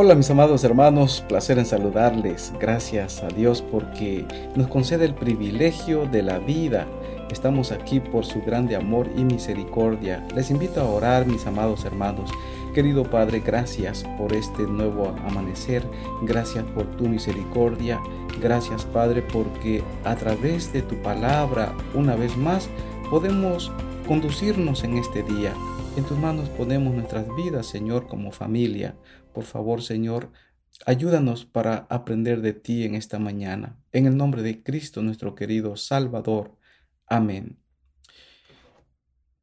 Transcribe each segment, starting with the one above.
Hola mis amados hermanos, placer en saludarles. Gracias a Dios porque nos concede el privilegio de la vida. Estamos aquí por su grande amor y misericordia. Les invito a orar mis amados hermanos. Querido Padre, gracias por este nuevo amanecer. Gracias por tu misericordia. Gracias Padre porque a través de tu palabra una vez más podemos conducirnos en este día. En tus manos ponemos nuestras vidas, Señor, como familia. Por favor, Señor, ayúdanos para aprender de ti en esta mañana. En el nombre de Cristo, nuestro querido Salvador. Amén.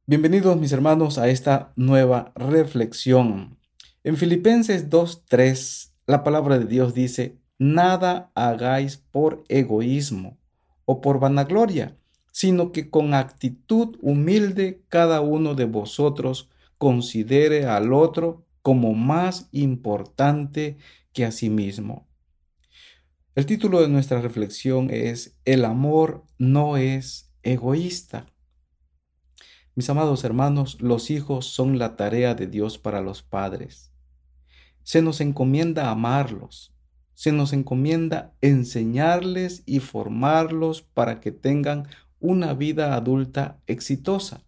Bienvenidos mis hermanos a esta nueva reflexión. En Filipenses 2.3, la palabra de Dios dice, nada hagáis por egoísmo o por vanagloria sino que con actitud humilde cada uno de vosotros considere al otro como más importante que a sí mismo. El título de nuestra reflexión es El amor no es egoísta. Mis amados hermanos, los hijos son la tarea de Dios para los padres. Se nos encomienda amarlos, se nos encomienda enseñarles y formarlos para que tengan una vida adulta exitosa.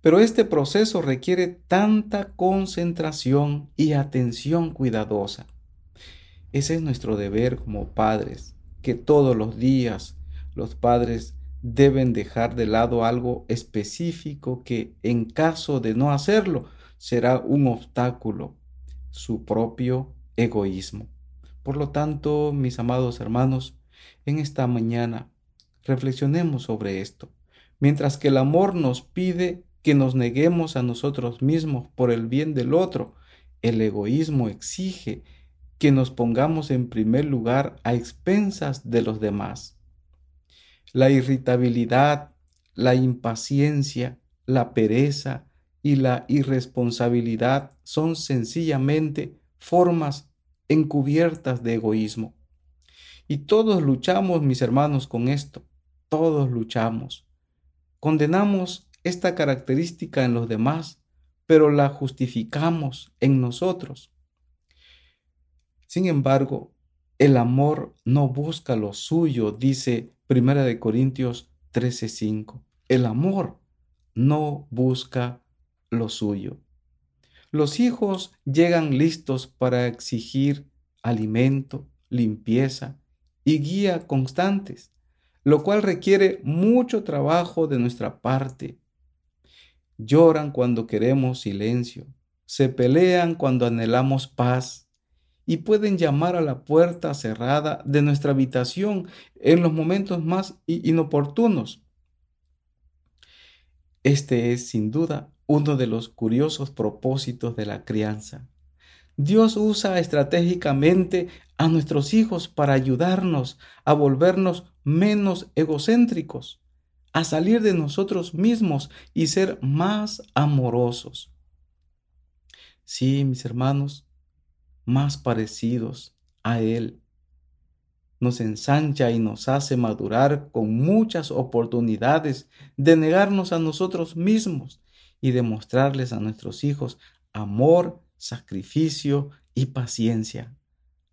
Pero este proceso requiere tanta concentración y atención cuidadosa. Ese es nuestro deber como padres, que todos los días los padres deben dejar de lado algo específico que en caso de no hacerlo será un obstáculo, su propio egoísmo. Por lo tanto, mis amados hermanos, en esta mañana Reflexionemos sobre esto. Mientras que el amor nos pide que nos neguemos a nosotros mismos por el bien del otro, el egoísmo exige que nos pongamos en primer lugar a expensas de los demás. La irritabilidad, la impaciencia, la pereza y la irresponsabilidad son sencillamente formas encubiertas de egoísmo. Y todos luchamos, mis hermanos, con esto. Todos luchamos. Condenamos esta característica en los demás, pero la justificamos en nosotros. Sin embargo, el amor no busca lo suyo, dice 1 Corintios 13:5. El amor no busca lo suyo. Los hijos llegan listos para exigir alimento, limpieza y guía constantes lo cual requiere mucho trabajo de nuestra parte. Lloran cuando queremos silencio, se pelean cuando anhelamos paz y pueden llamar a la puerta cerrada de nuestra habitación en los momentos más inoportunos. Este es sin duda uno de los curiosos propósitos de la crianza. Dios usa estratégicamente a nuestros hijos para ayudarnos a volvernos menos egocéntricos, a salir de nosotros mismos y ser más amorosos. Sí, mis hermanos, más parecidos a Él. Nos ensancha y nos hace madurar con muchas oportunidades de negarnos a nosotros mismos y demostrarles a nuestros hijos amor, sacrificio y paciencia,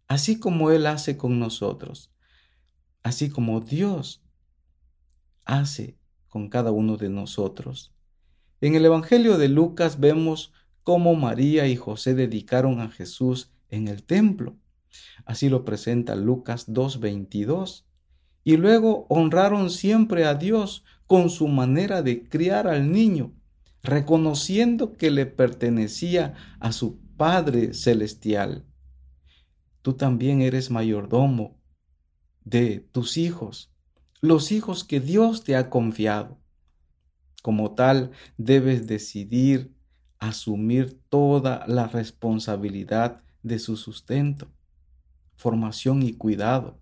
así como Él hace con nosotros así como Dios hace con cada uno de nosotros. En el Evangelio de Lucas vemos cómo María y José dedicaron a Jesús en el templo. Así lo presenta Lucas 2.22. Y luego honraron siempre a Dios con su manera de criar al niño, reconociendo que le pertenecía a su Padre Celestial. Tú también eres mayordomo de tus hijos, los hijos que Dios te ha confiado. Como tal, debes decidir asumir toda la responsabilidad de su sustento, formación y cuidado.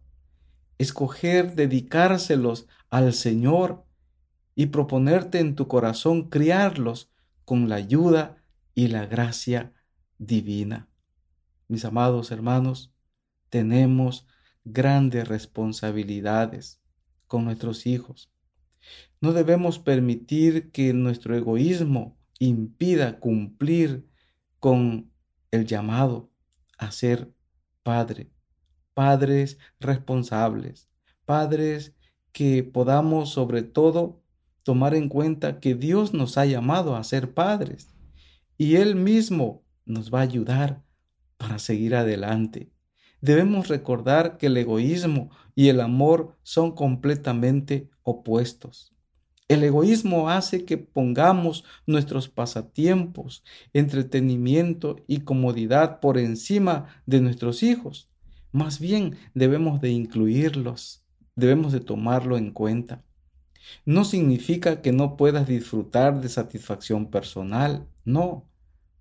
Escoger dedicárselos al Señor y proponerte en tu corazón criarlos con la ayuda y la gracia divina. Mis amados hermanos, tenemos grandes responsabilidades con nuestros hijos. No debemos permitir que nuestro egoísmo impida cumplir con el llamado a ser padre, padres responsables, padres que podamos sobre todo tomar en cuenta que Dios nos ha llamado a ser padres y Él mismo nos va a ayudar para seguir adelante. Debemos recordar que el egoísmo y el amor son completamente opuestos. El egoísmo hace que pongamos nuestros pasatiempos, entretenimiento y comodidad por encima de nuestros hijos. Más bien debemos de incluirlos, debemos de tomarlo en cuenta. No significa que no puedas disfrutar de satisfacción personal, no,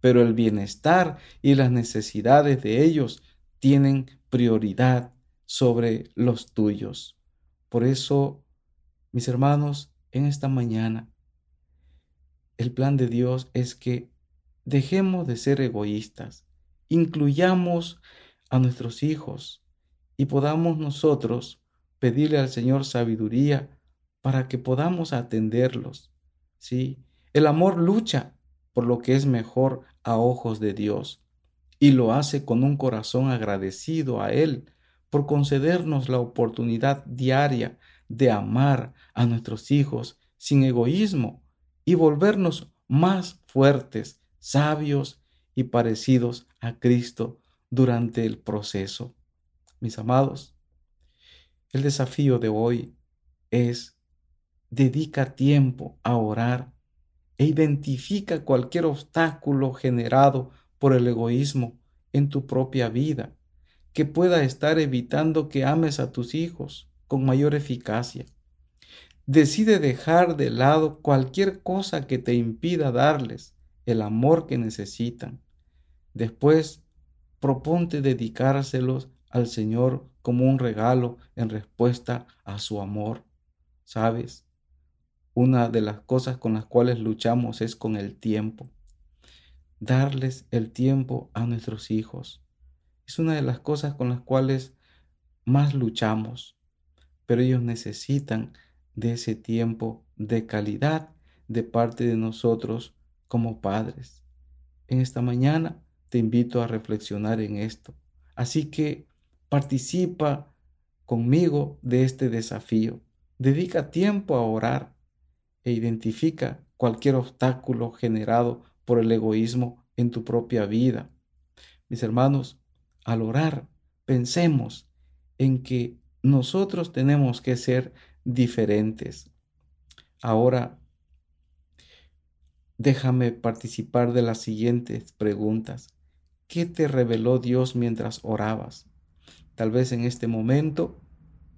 pero el bienestar y las necesidades de ellos tienen prioridad sobre los tuyos. Por eso, mis hermanos, en esta mañana, el plan de Dios es que dejemos de ser egoístas, incluyamos a nuestros hijos y podamos nosotros pedirle al Señor sabiduría para que podamos atenderlos. Sí, el amor lucha por lo que es mejor a ojos de Dios y lo hace con un corazón agradecido a Él por concedernos la oportunidad diaria de amar a nuestros hijos sin egoísmo y volvernos más fuertes, sabios y parecidos a Cristo durante el proceso. Mis amados, el desafío de hoy es dedica tiempo a orar e identifica cualquier obstáculo generado por el egoísmo en tu propia vida que pueda estar evitando que ames a tus hijos con mayor eficacia. Decide dejar de lado cualquier cosa que te impida darles el amor que necesitan. Después, proponte dedicárselos al Señor como un regalo en respuesta a su amor. ¿Sabes? Una de las cosas con las cuales luchamos es con el tiempo. Darles el tiempo a nuestros hijos es una de las cosas con las cuales más luchamos, pero ellos necesitan de ese tiempo de calidad de parte de nosotros como padres. En esta mañana te invito a reflexionar en esto. Así que participa conmigo de este desafío. Dedica tiempo a orar e identifica cualquier obstáculo generado por el egoísmo en tu propia vida. Mis hermanos, al orar, pensemos en que nosotros tenemos que ser diferentes. Ahora, déjame participar de las siguientes preguntas. ¿Qué te reveló Dios mientras orabas? Tal vez en este momento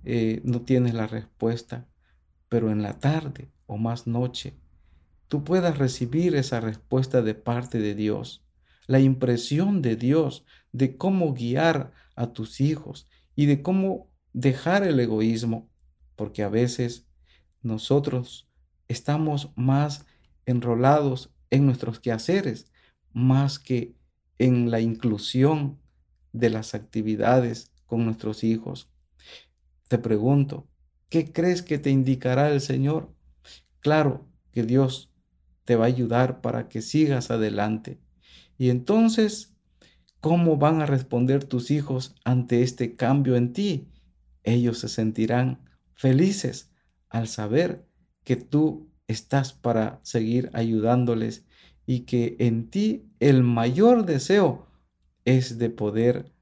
eh, no tienes la respuesta, pero en la tarde o más noche, tú puedas recibir esa respuesta de parte de Dios la impresión de Dios de cómo guiar a tus hijos y de cómo dejar el egoísmo, porque a veces nosotros estamos más enrolados en nuestros quehaceres, más que en la inclusión de las actividades con nuestros hijos. Te pregunto, ¿qué crees que te indicará el Señor? Claro que Dios te va a ayudar para que sigas adelante, y entonces, ¿cómo van a responder tus hijos ante este cambio en ti? Ellos se sentirán felices al saber que tú estás para seguir ayudándoles y que en ti el mayor deseo es de poder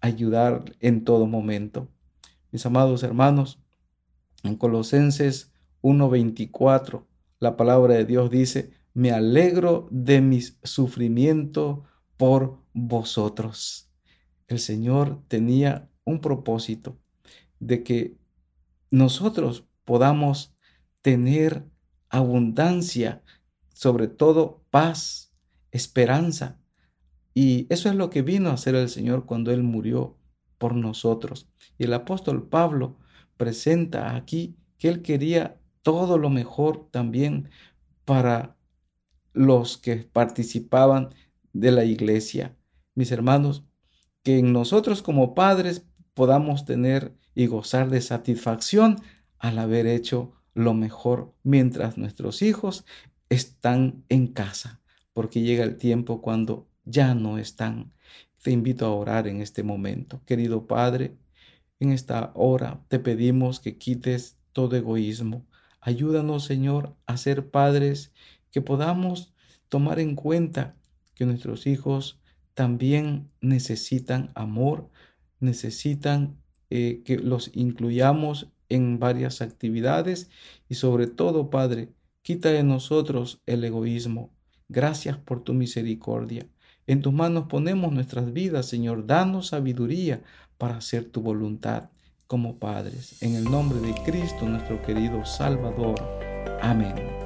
ayudar en todo momento. Mis amados hermanos, en Colosenses 1:24, la palabra de Dios dice, me alegro de mis sufrimientos por vosotros. El Señor tenía un propósito de que nosotros podamos tener abundancia, sobre todo paz, esperanza. Y eso es lo que vino a hacer el Señor cuando Él murió por nosotros. Y el apóstol Pablo presenta aquí que Él quería todo lo mejor también para los que participaban de la iglesia. Mis hermanos, que en nosotros como padres podamos tener y gozar de satisfacción al haber hecho lo mejor mientras nuestros hijos están en casa, porque llega el tiempo cuando ya no están. te invito a orar en este momento. Querido Padre, en esta hora te pedimos que quites todo egoísmo. Ayúdanos, Señor, a ser padres que podamos tomar en cuenta que nuestros hijos también necesitan amor, necesitan eh, que los incluyamos en varias actividades y sobre todo, Padre, quita de nosotros el egoísmo. Gracias por tu misericordia. En tus manos ponemos nuestras vidas, Señor. Danos sabiduría para hacer tu voluntad como padres. En el nombre de Cristo, nuestro querido Salvador. Amén.